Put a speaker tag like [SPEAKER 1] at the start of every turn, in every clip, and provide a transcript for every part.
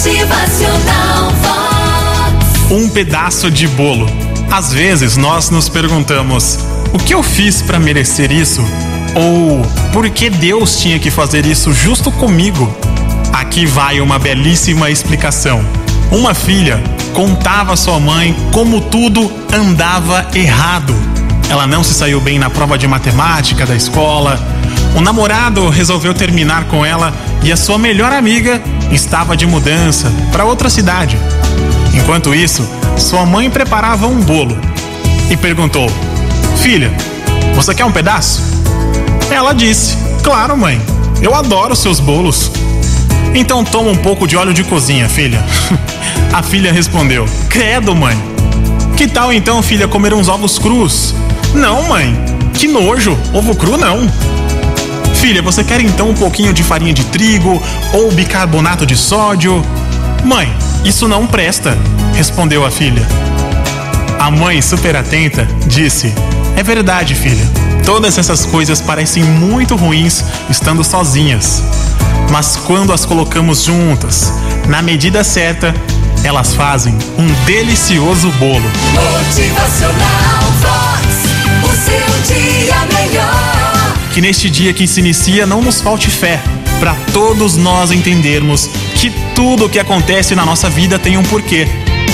[SPEAKER 1] Motivacional Vox.
[SPEAKER 2] Um pedaço de bolo. Às vezes nós nos perguntamos: o que eu fiz para merecer isso? Ou por que Deus tinha que fazer isso justo comigo? Aqui vai uma belíssima explicação. Uma filha contava à sua mãe como tudo andava errado. Ela não se saiu bem na prova de matemática da escola. O namorado resolveu terminar com ela e a sua melhor amiga estava de mudança para outra cidade. Enquanto isso, sua mãe preparava um bolo e perguntou: Filha, você quer um pedaço? Ela disse: Claro, mãe, eu adoro seus bolos. Então toma um pouco de óleo de cozinha, filha. A filha respondeu: Credo, mãe. Que tal então, filha, comer uns ovos crus? Não, mãe. Que nojo. Ovo cru não. Filha, você quer então um pouquinho de farinha de trigo ou bicarbonato de sódio? Mãe, isso não presta, respondeu a filha. A mãe, super atenta, disse: É verdade, filha. Todas essas coisas parecem muito ruins estando sozinhas. Mas quando as colocamos juntas, na medida certa, elas fazem um delicioso bolo.
[SPEAKER 1] Motivacional
[SPEAKER 2] Que neste dia que se inicia não nos falte fé, para todos nós entendermos que tudo o que acontece na nossa vida tem um porquê,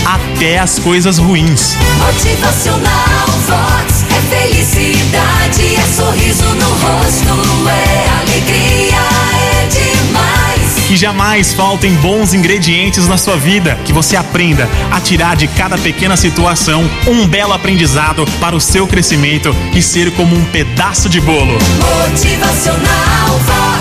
[SPEAKER 2] até as coisas ruins.
[SPEAKER 1] Motivacional
[SPEAKER 2] Que jamais faltem bons ingredientes na sua vida, que você aprenda a tirar de cada pequena situação um belo aprendizado para o seu crescimento e ser como um pedaço de bolo.
[SPEAKER 1] Motivacional.